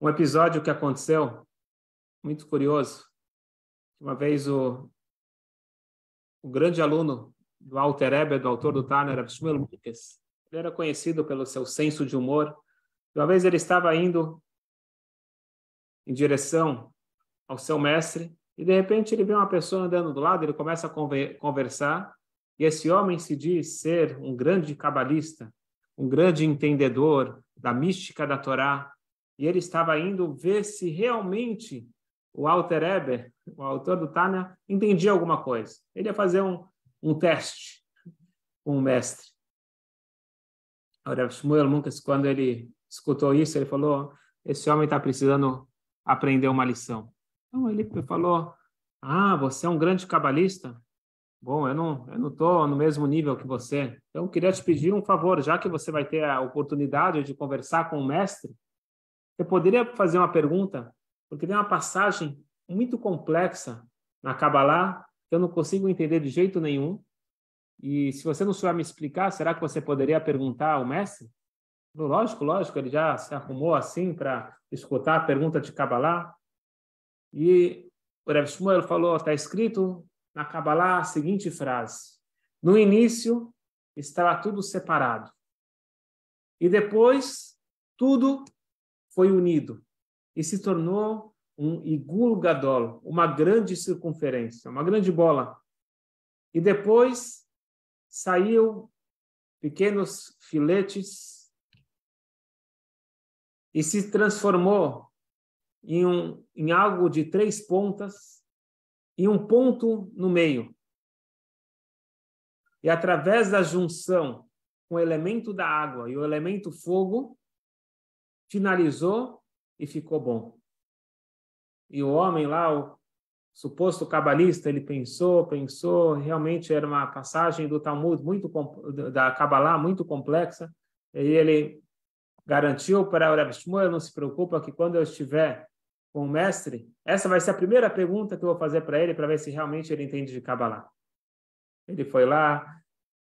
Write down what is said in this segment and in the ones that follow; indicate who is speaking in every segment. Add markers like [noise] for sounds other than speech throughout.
Speaker 1: um episódio que aconteceu muito curioso. Uma vez o, o grande aluno do Alter Eber, do autor do Tana, era Shmuel Mikes. Ele era conhecido pelo seu senso de humor. Uma vez ele estava indo em direção ao seu mestre e de repente ele vê uma pessoa andando do lado, ele começa a conversar e esse homem se diz ser um grande cabalista, um grande entendedor da mística da Torá, e ele estava indo ver se realmente o Alter Eber, o autor do Tânia, entendia alguma coisa. Ele ia fazer um, um teste com o mestre. O Rav Shmuel Munkas, quando ele escutou isso, ele falou, esse homem está precisando aprender uma lição. Então ele falou, ah, você é um grande cabalista? Bom, eu não eu não estou no mesmo nível que você. Então, eu queria te pedir um favor, já que você vai ter a oportunidade de conversar com o mestre, você poderia fazer uma pergunta? Porque tem uma passagem muito complexa na Kabbalah que eu não consigo entender de jeito nenhum. E se você não souber me explicar, será que você poderia perguntar ao mestre? Lógico, lógico, ele já se arrumou assim para escutar a pergunta de Kabbalah. E o Rev Shmuel falou, está escrito na Kabbalah a seguinte frase: No início estava tudo separado. E depois tudo foi unido e se tornou um igul gadol, uma grande circunferência, uma grande bola. E depois saiu pequenos filetes e se transformou em, um, em algo de três pontas e um ponto no meio. E através da junção com o elemento da água e o elemento fogo, finalizou e ficou bom. E o homem lá, o suposto cabalista, ele pensou, pensou, realmente era uma passagem do Talmud muito da Kabbalah muito complexa, e ele garantiu para o Rav Shmuel, não se preocupa que quando eu estiver com o mestre, essa vai ser a primeira pergunta que eu vou fazer para ele para ver se realmente ele entende de Kabbalah. Ele foi lá,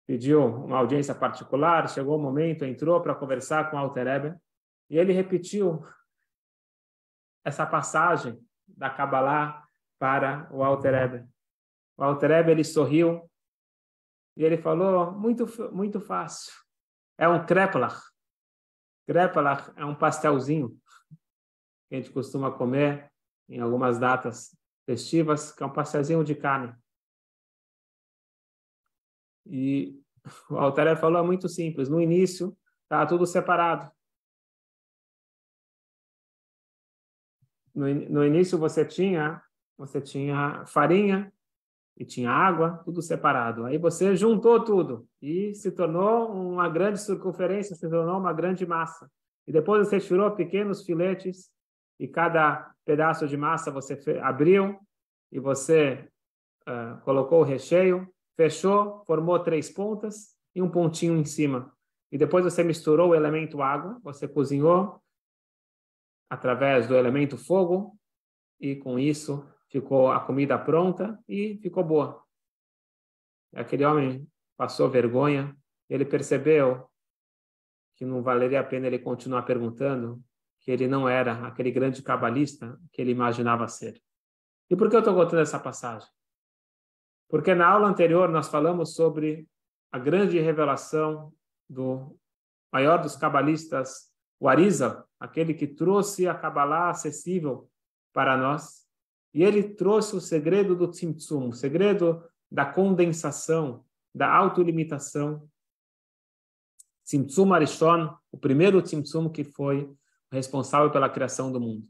Speaker 1: pediu uma audiência particular, chegou o momento, entrou para conversar com o Alter Eber, e ele repetiu essa passagem da Kabbalah para o Alter Eber. O Alter Eber, ele sorriu e ele falou, muito, muito fácil, é um kreplach. Kreplach é um pastelzinho que a gente costuma comer em algumas datas festivas, que é um pastelzinho de carne. E o Alter falou é muito simples. No início, estava tudo separado. No, no início você tinha você tinha farinha e tinha água, tudo separado. Aí você juntou tudo e se tornou uma grande circunferência, se tornou uma grande massa. E depois você tirou pequenos filetes e cada pedaço de massa você abriu e você uh, colocou o recheio, fechou, formou três pontas e um pontinho em cima. E depois você misturou o elemento água, você cozinhou através do elemento fogo e com isso ficou a comida pronta e ficou boa. Aquele homem passou vergonha, ele percebeu que não valeria a pena ele continuar perguntando, que ele não era aquele grande cabalista que ele imaginava ser. E por que eu estou contando essa passagem? Porque na aula anterior nós falamos sobre a grande revelação do maior dos cabalistas o Arizal, aquele que trouxe a Kabbalah acessível para nós, e ele trouxe o segredo do Tzimtzum, o segredo da condensação, da autolimitação. Tzimtzum Arishon, o primeiro Tzimtzum que foi responsável pela criação do mundo.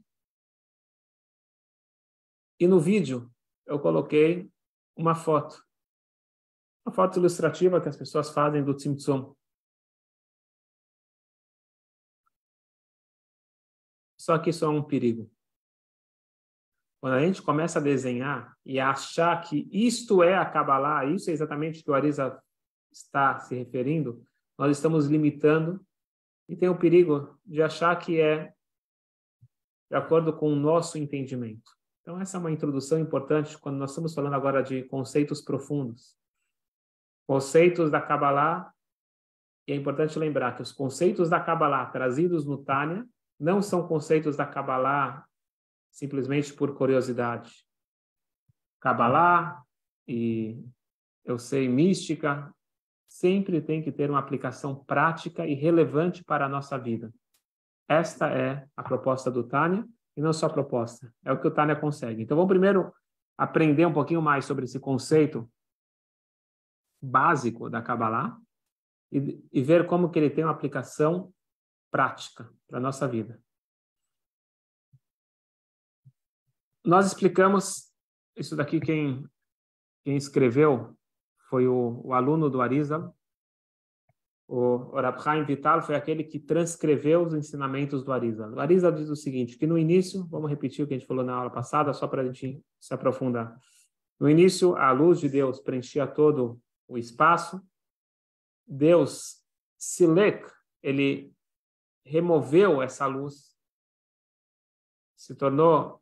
Speaker 1: E no vídeo eu coloquei uma foto, uma foto ilustrativa que as pessoas fazem do Tzimtzum. Só que isso é um perigo. Quando a gente começa a desenhar e a achar que isto é a Kabbalah, isso é exatamente o que o Arisa está se referindo, nós estamos limitando e tem o perigo de achar que é de acordo com o nosso entendimento. Então, essa é uma introdução importante quando nós estamos falando agora de conceitos profundos. Conceitos da Kabbalah, e é importante lembrar que os conceitos da Kabbalah trazidos no Tânia não são conceitos da Kabbalah simplesmente por curiosidade. Kabbalah e eu sei mística sempre tem que ter uma aplicação prática e relevante para a nossa vida. Esta é a proposta do Tânia, e não só a proposta, é o que o Tânia consegue. Então, vamos primeiro aprender um pouquinho mais sobre esse conceito básico da Kabbalah e, e ver como que ele tem uma aplicação prática para a nossa vida. Nós explicamos isso daqui, quem, quem escreveu foi o, o aluno do Arizal. O, Rab Vital foi aquele que transcreveu os ensinamentos do Arizal. O Arizal diz o seguinte, que no início, vamos repetir o que a gente falou na aula passada, só para a gente se aprofundar. No início, a luz de Deus preenchia todo o espaço. Deus, Silek, ele removeu essa luz, se tornou,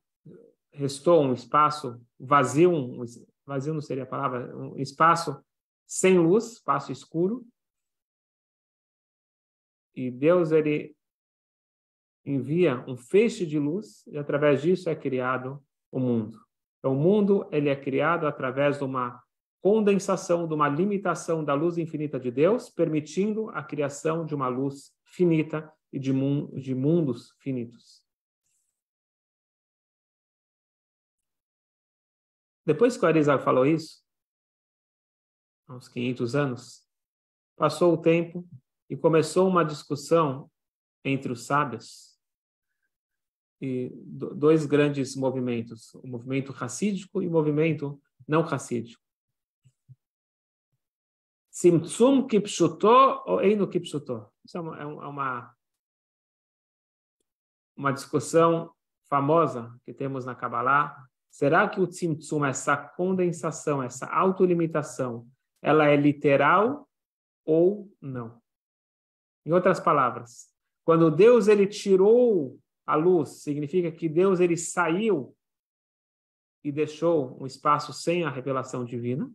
Speaker 1: restou um espaço vazio, um, vazio não seria a palavra, um espaço sem luz, espaço escuro. E Deus ele envia um feixe de luz e através disso é criado o mundo. Então, o mundo ele é criado através de uma condensação, de uma limitação da luz infinita de Deus, permitindo a criação de uma luz finita e de, de mundos finitos. Depois que o Arizal falou isso, há uns 500 anos, passou o tempo e começou uma discussão entre os sábios e dois grandes movimentos, o movimento racídico e o movimento não racídico. Simtsum kipshuto ou eino kipshuto? Isso é uma, é uma, uma discussão famosa que temos na Kabbalah, Será que o tzimtzum, essa condensação, essa autolimitação, ela é literal ou não? Em outras palavras, quando Deus ele tirou a luz, significa que Deus ele saiu e deixou um espaço sem a revelação divina,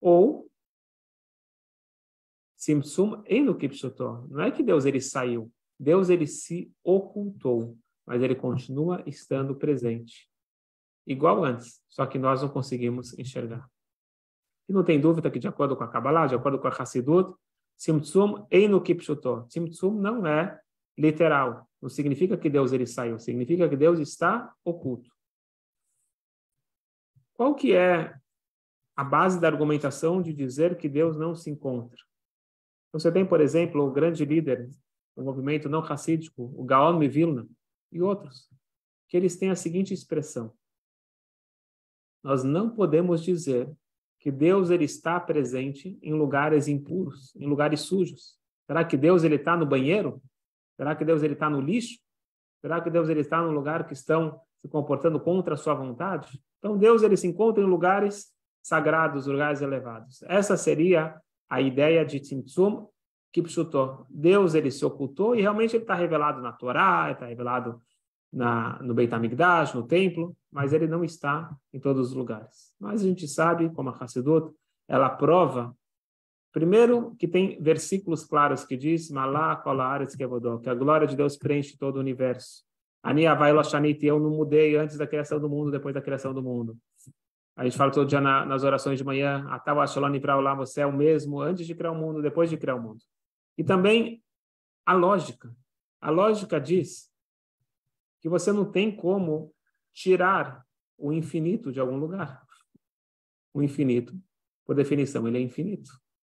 Speaker 1: ou Simtsum Enukipsutó. Não é que Deus ele saiu, Deus ele se ocultou, mas ele continua estando presente igual antes, só que nós não conseguimos enxergar. E não tem dúvida que, de acordo com a Kabbalah, de acordo com a Hassidut, Simtsum Einu Kipshuto. Simtsum não é literal. Não significa que Deus ele saiu, significa que Deus está oculto. Qual que é a base da argumentação de dizer que Deus não se encontra? Você tem, por exemplo, o grande líder do movimento não racídico, o Gaon Mivilna, e outros, que eles têm a seguinte expressão: nós não podemos dizer que Deus ele está presente em lugares impuros, em lugares sujos. Será que Deus ele está no banheiro? Será que Deus ele está no lixo? Será que Deus ele está no lugar que estão se comportando contra a sua vontade? Então Deus ele se encontra em lugares sagrados, lugares elevados. Essa seria a ideia de Tzimtzum Kipshuto. Deus ele se ocultou e realmente ele está revelado na Torá, está revelado na, no Beit HaMikdash, no templo, mas ele não está em todos os lugares. Mas a gente sabe, como a Hassidut, ela prova, primeiro, que tem versículos claros que diz, Malá, que a glória de Deus preenche todo o universo. Ani Avai Loshanit, eu não mudei antes da criação do mundo, depois da criação do mundo. A gente fala todo dia na, nas orações de manhã, Atav Ashalon lá, você é o mesmo antes de criar o mundo, depois de criar o mundo. E também a lógica. A lógica diz que você não tem como tirar o infinito de algum lugar. O infinito, por definição, ele é infinito.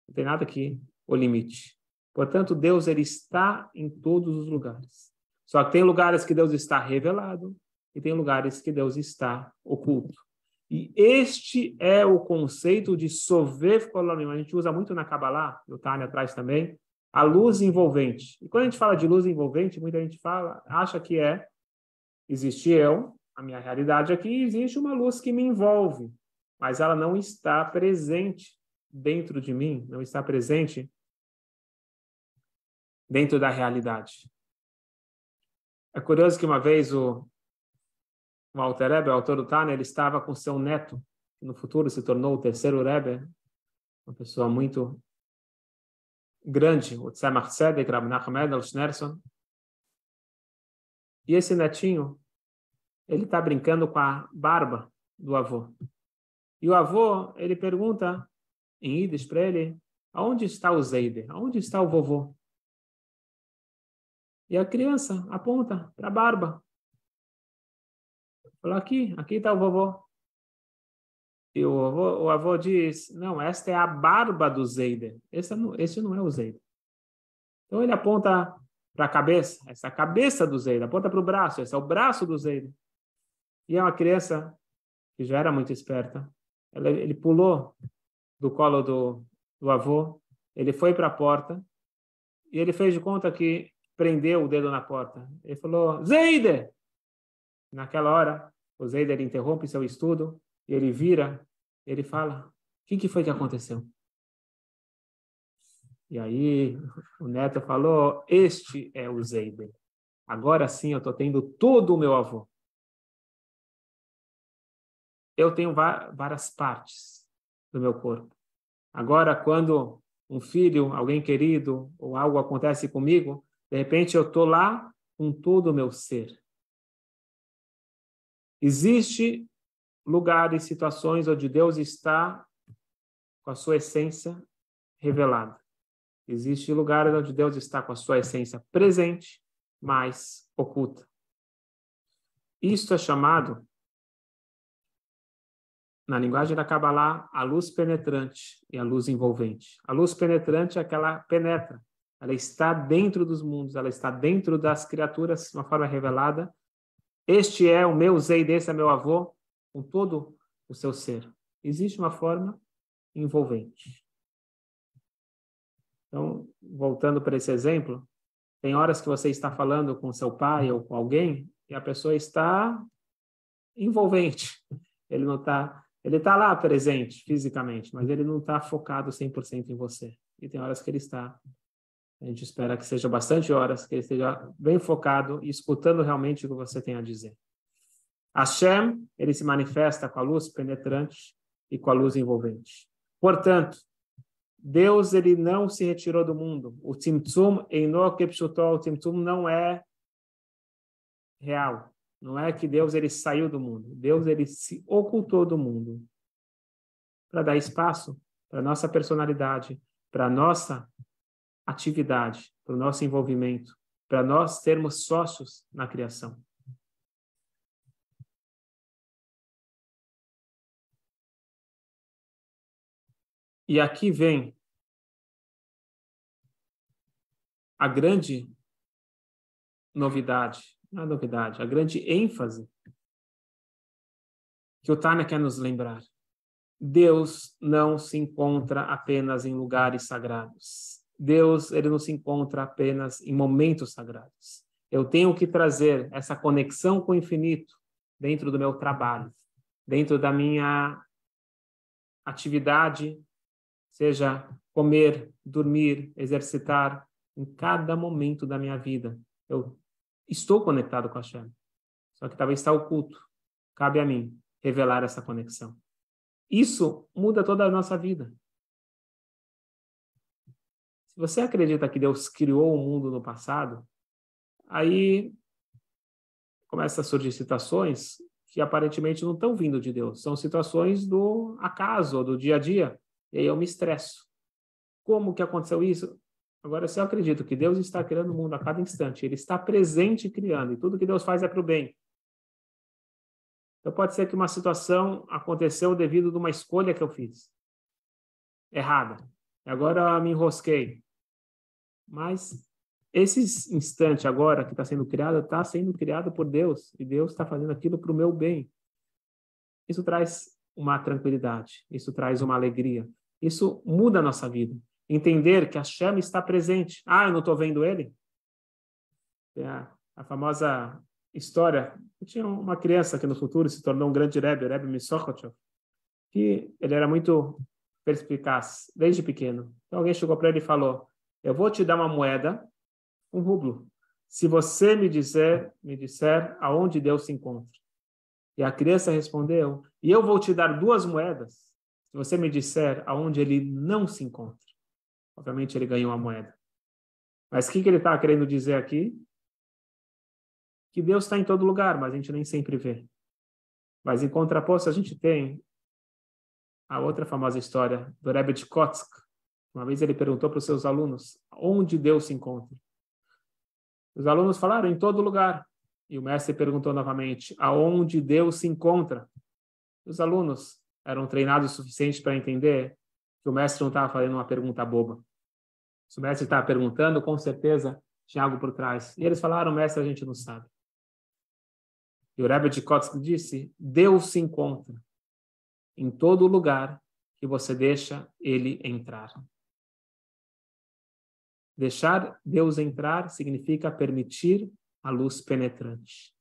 Speaker 1: Não tem nada que o limite. Portanto, Deus ele está em todos os lugares. Só que tem lugares que Deus está revelado e tem lugares que Deus está oculto. E este é o conceito de Sovev Kolonim. A gente usa muito na Kabbalah, no Tânia atrás também, a luz envolvente. E quando a gente fala de luz envolvente, muita gente fala, acha que é Existe eu, a minha realidade aqui, existe uma luz que me envolve, mas ela não está presente dentro de mim, não está presente dentro da realidade. É curioso que uma vez o, o Rebbe, o autor do Tânia, ele estava com seu neto, que no futuro se tornou o terceiro Rebbe, uma pessoa muito grande, o Tzemach Tzedek, Rab Nachman Schnerson, E esse netinho, ele está brincando com a barba do avô. E o avô, ele pergunta em Yiddish para ele, aonde está o Zeide? Aonde está o vovô? E a criança aponta para a barba. Falou, aqui, aqui está o vovô. E o avô, o avô diz, não, esta é a barba do Zeide. Esse não, esse não é o Zeide. Então ele aponta para a cabeça, essa é a cabeça do Zeide. Aponta para o braço, esse é o braço do Zeide. E é uma criança que já era muito esperta. Ela, ele pulou do colo do, do avô, ele foi para a porta e ele fez de conta que prendeu o dedo na porta. Ele falou, Zeide! Naquela hora, o Zeide ele interrompe seu estudo ele vira, ele fala, o que, que foi que aconteceu? E aí o neto falou, este é o Zeide. Agora sim eu estou tendo todo o meu avô. Eu tenho várias partes do meu corpo. Agora, quando um filho, alguém querido ou algo acontece comigo, de repente eu estou lá com todo o meu ser. Existe lugares, situações onde Deus está com a sua essência revelada. Existem lugares onde Deus está com a sua essência presente, mas oculta. Isto é chamado, na linguagem da Kabbalah, a luz penetrante e a luz envolvente. A luz penetrante é aquela penetra, ela está dentro dos mundos, ela está dentro das criaturas de uma forma revelada. Este é o meu Zei, desse é meu avô, com todo o seu ser. Existe uma forma envolvente. Então, voltando para esse exemplo, tem horas que você está falando com seu pai ou com alguém e a pessoa está envolvente. [laughs] Ele não está, ele está lá presente fisicamente, mas ele não está focado 100% em você. E tem horas que ele está a gente espera que seja bastante horas, que ele esteja bem focado e escutando realmente o que você tem a dizer. Hashem, ele se manifesta com a luz penetrante e com a luz envolvente. Portanto, Deus ele não se retirou do mundo. O Tzimtzum Einokepshutol, o Tzimtzum não é real. Não é que Deus ele saiu do mundo. Deus ele se ocultou do mundo para dar espaço para nossa personalidade, para nossa atividade, para o nosso envolvimento, para nós sermos sócios na criação. E aqui vem a grande novidade, não é novidade, a grande ênfase que o Tânia quer nos lembrar. Deus não se encontra apenas em lugares sagrados. Deus ele não se encontra apenas em momentos sagrados. Eu tenho que trazer essa conexão com o infinito dentro do meu trabalho, dentro da minha atividade, seja comer, dormir, exercitar, em cada momento da minha vida. Eu estou conectado com a Shem. Só que talvez está oculto. Cabe a mim revelar essa conexão. Isso muda toda a nossa vida você acredita que Deus criou o mundo no passado, aí começa a surgir situações que aparentemente não estão vindo de Deus. São situações do acaso, do dia a dia. E aí eu me estresso. Como que aconteceu isso? Agora, se eu acredito que Deus está criando o mundo a cada instante, Ele está presente criando, e tudo que Deus faz é para o bem. Então, pode ser que uma situação aconteceu devido a uma escolha que eu fiz errada. Agora me enrosquei. Mas esse instante agora que está sendo criado, está sendo criado por Deus. E Deus está fazendo aquilo para o meu bem. Isso traz uma tranquilidade. Isso traz uma alegria. Isso muda a nossa vida. Entender que a chama está presente. Ah, eu não estou vendo ele? É a, a famosa história. Tinha uma criança que no futuro se tornou um grande Rebbe, o Rebbe Misokhotov, que ele era muito perspicaz desde pequeno. Então alguém chegou para ele e falou: eu vou te dar uma moeda, um rublo, se você me dizer, me disser aonde Deus se encontra. E a criança respondeu: E eu vou te dar duas moedas, se você me disser aonde ele não se encontra. Obviamente ele ganhou a moeda. Mas o que, que ele está querendo dizer aqui? que Deus está em todo lugar, mas a gente nem sempre vê. Mas em contraposto, a gente tem a outra famosa história do Rebbe de Kotsk. Uma vez ele perguntou para os seus alunos onde Deus se encontra. Os alunos falaram em todo lugar. E o mestre perguntou novamente aonde Deus se encontra. Os alunos eram treinados o suficiente para entender que o mestre não estava fazendo uma pergunta boba. Se o mestre estava perguntando, com certeza tinha algo por trás. E eles falaram, mestre, a gente não sabe. E o Rebbe de Kotsk disse, Deus se encontra em todo lugar que você deixa ele entrar. Deixar Deus entrar significa permitir a luz penetrante,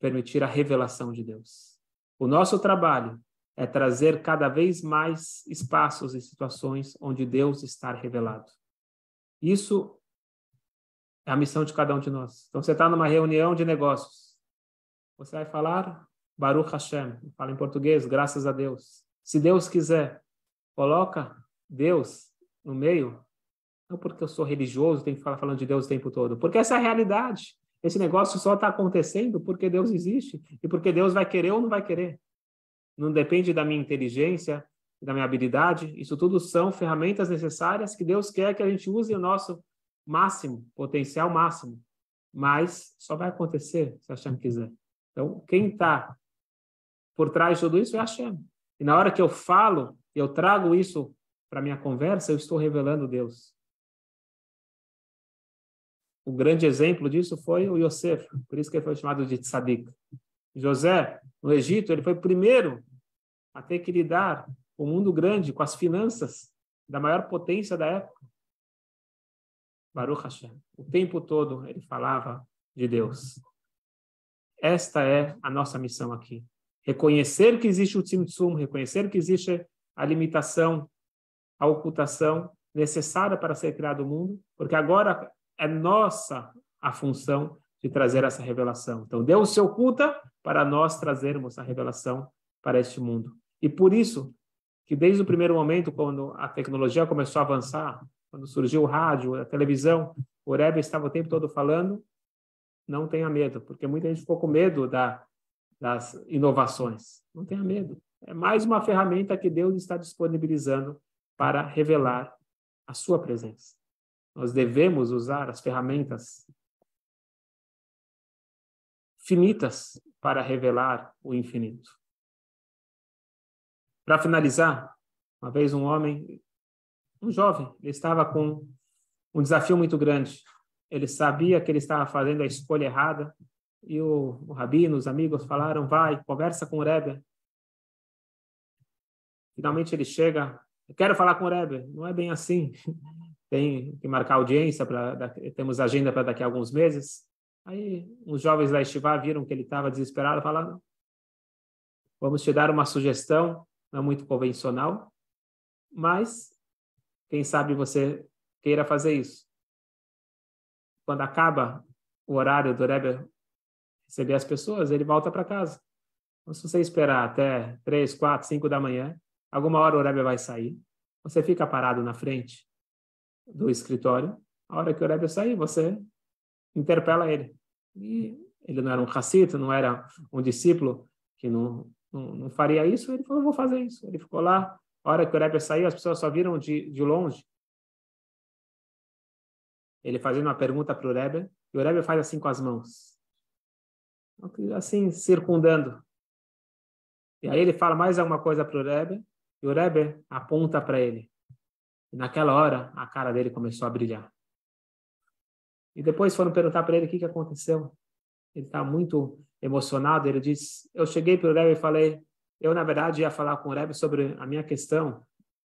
Speaker 1: permitir a revelação de Deus. O nosso trabalho é trazer cada vez mais espaços e situações onde Deus está revelado. Isso é a missão de cada um de nós. Então, você está numa reunião de negócios. Você vai falar Baruch Hashem, fala em português, graças a Deus. Se Deus quiser, coloca Deus no meio, não porque eu sou religioso, tenho que falar falando de Deus o tempo todo, porque essa é a realidade. Esse negócio só está acontecendo porque Deus existe e porque Deus vai querer ou não vai querer. Não depende da minha inteligência, da minha habilidade. Isso tudo são ferramentas necessárias que Deus quer que a gente use o nosso máximo, potencial máximo. Mas só vai acontecer se a Hashem quiser. Então, quem está por trás de tudo isso é Hashem. E na hora que eu falo, eu trago isso para minha conversa, eu estou revelando Deus. O grande exemplo disso foi o Yosef, por isso que ele foi chamado de tzadik. José, no Egito, ele foi o primeiro a ter que lidar com o mundo grande, com as finanças da maior potência da época. Baruch Hashem. O tempo todo ele falava de Deus. Esta é a nossa missão aqui reconhecer que existe o tzimtzum, reconhecer que existe a limitação, a ocultação necessária para ser criado o mundo, porque agora é nossa a função de trazer essa revelação. Então, Deus se oculta para nós trazermos a revelação para este mundo. E por isso que desde o primeiro momento, quando a tecnologia começou a avançar, quando surgiu o rádio, a televisão, o Rebbe estava o tempo todo falando, não tenha medo, porque muita gente ficou com medo da das inovações. Não tenha medo. É mais uma ferramenta que Deus está disponibilizando para revelar a sua presença. Nós devemos usar as ferramentas finitas para revelar o infinito. Para finalizar, uma vez um homem, um jovem, ele estava com um desafio muito grande. Ele sabia que ele estava fazendo a escolha errada, e o, o rabino, os amigos falaram, vai, conversa com o Rebbe. Finalmente ele chega, eu quero falar com o Rebbe. Não é bem assim. [laughs] Tem que marcar audiência, pra, temos agenda para daqui a alguns meses. Aí uns jovens da Estivá viram que ele estava desesperado, falaram, vamos te dar uma sugestão, não é muito convencional, mas quem sabe você queira fazer isso. Quando acaba o horário do Rebbe receber as pessoas, ele volta para casa. Então, se você esperar até três, quatro, cinco da manhã, alguma hora o Rebbe vai sair, você fica parado na frente do escritório, a hora que o Rebbe sair, você interpela ele. E ele não era um racito, não era um discípulo que não, não, não, faria isso, ele falou, vou fazer isso. Ele ficou lá, a hora que o Rebbe saiu, as pessoas só viram de, de longe. Ele fazendo uma pergunta para o Rebbe, e o Rebbe faz assim com as mãos assim, circundando. E aí ele fala mais alguma coisa para o Rebbe, e o Rebbe aponta para ele. E naquela hora, a cara dele começou a brilhar. E depois foram perguntar para ele o que, que aconteceu. Ele está muito emocionado. Ele diz: Eu cheguei para o Rebbe e falei, eu na verdade ia falar com o Rebbe sobre a minha questão,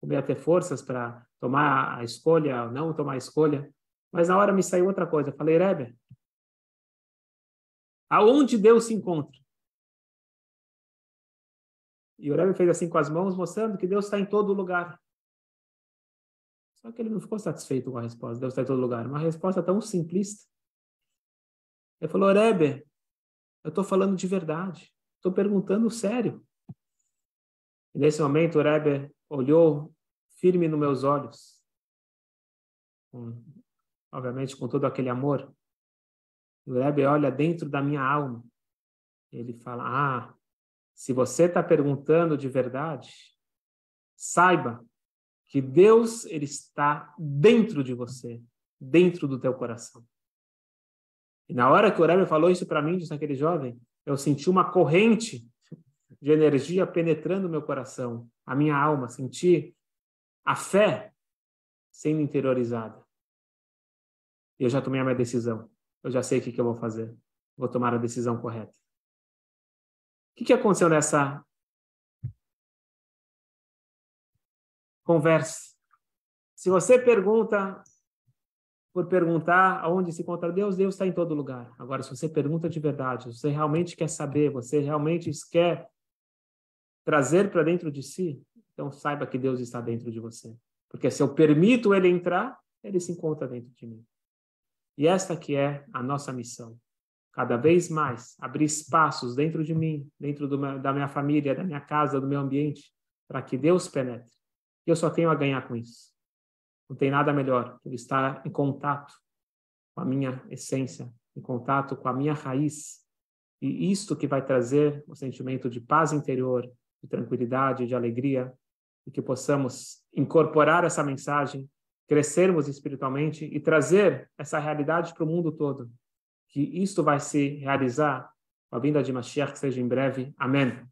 Speaker 1: como ia ter forças para tomar a escolha ou não tomar a escolha. Mas na hora me saiu outra coisa. Eu falei, Rebbe, Aonde Deus se encontra? E o Rebbe fez assim com as mãos, mostrando que Deus está em todo lugar. Só que ele não ficou satisfeito com a resposta, Deus está em todo lugar. Uma resposta tão simplista. Ele falou, Rebbe, eu estou falando de verdade. Estou perguntando sério. E nesse momento o Rebbe olhou firme nos meus olhos. Com, obviamente com todo aquele amor o Rebbe olha dentro da minha alma. Ele fala: Ah, se você está perguntando de verdade, saiba que Deus ele está dentro de você, dentro do teu coração. E na hora que o Rebbe falou isso para mim, disse aquele jovem, eu senti uma corrente de energia penetrando meu coração, a minha alma, senti a fé sendo interiorizada. Eu já tomei a minha decisão. Eu já sei o que, que eu vou fazer. Vou tomar a decisão correta. O que, que aconteceu nessa conversa? Se você pergunta por perguntar aonde se encontra Deus, Deus está em todo lugar. Agora, se você pergunta de verdade, você realmente quer saber, você realmente quer trazer para dentro de si, então saiba que Deus está dentro de você. Porque se eu permito ele entrar, ele se encontra dentro de mim. E esta que é a nossa missão. Cada vez mais abrir espaços dentro de mim, dentro meu, da minha família, da minha casa, do meu ambiente, para que Deus penetre. Eu só tenho a ganhar com isso. Não tem nada melhor que estar em contato com a minha essência, em contato com a minha raiz. E isto que vai trazer o sentimento de paz interior, de tranquilidade, de alegria, e que possamos incorporar essa mensagem, crescermos espiritualmente e trazer essa realidade para o mundo todo. Que isto vai se realizar com a vinda de Mashiach, que seja em breve. Amém.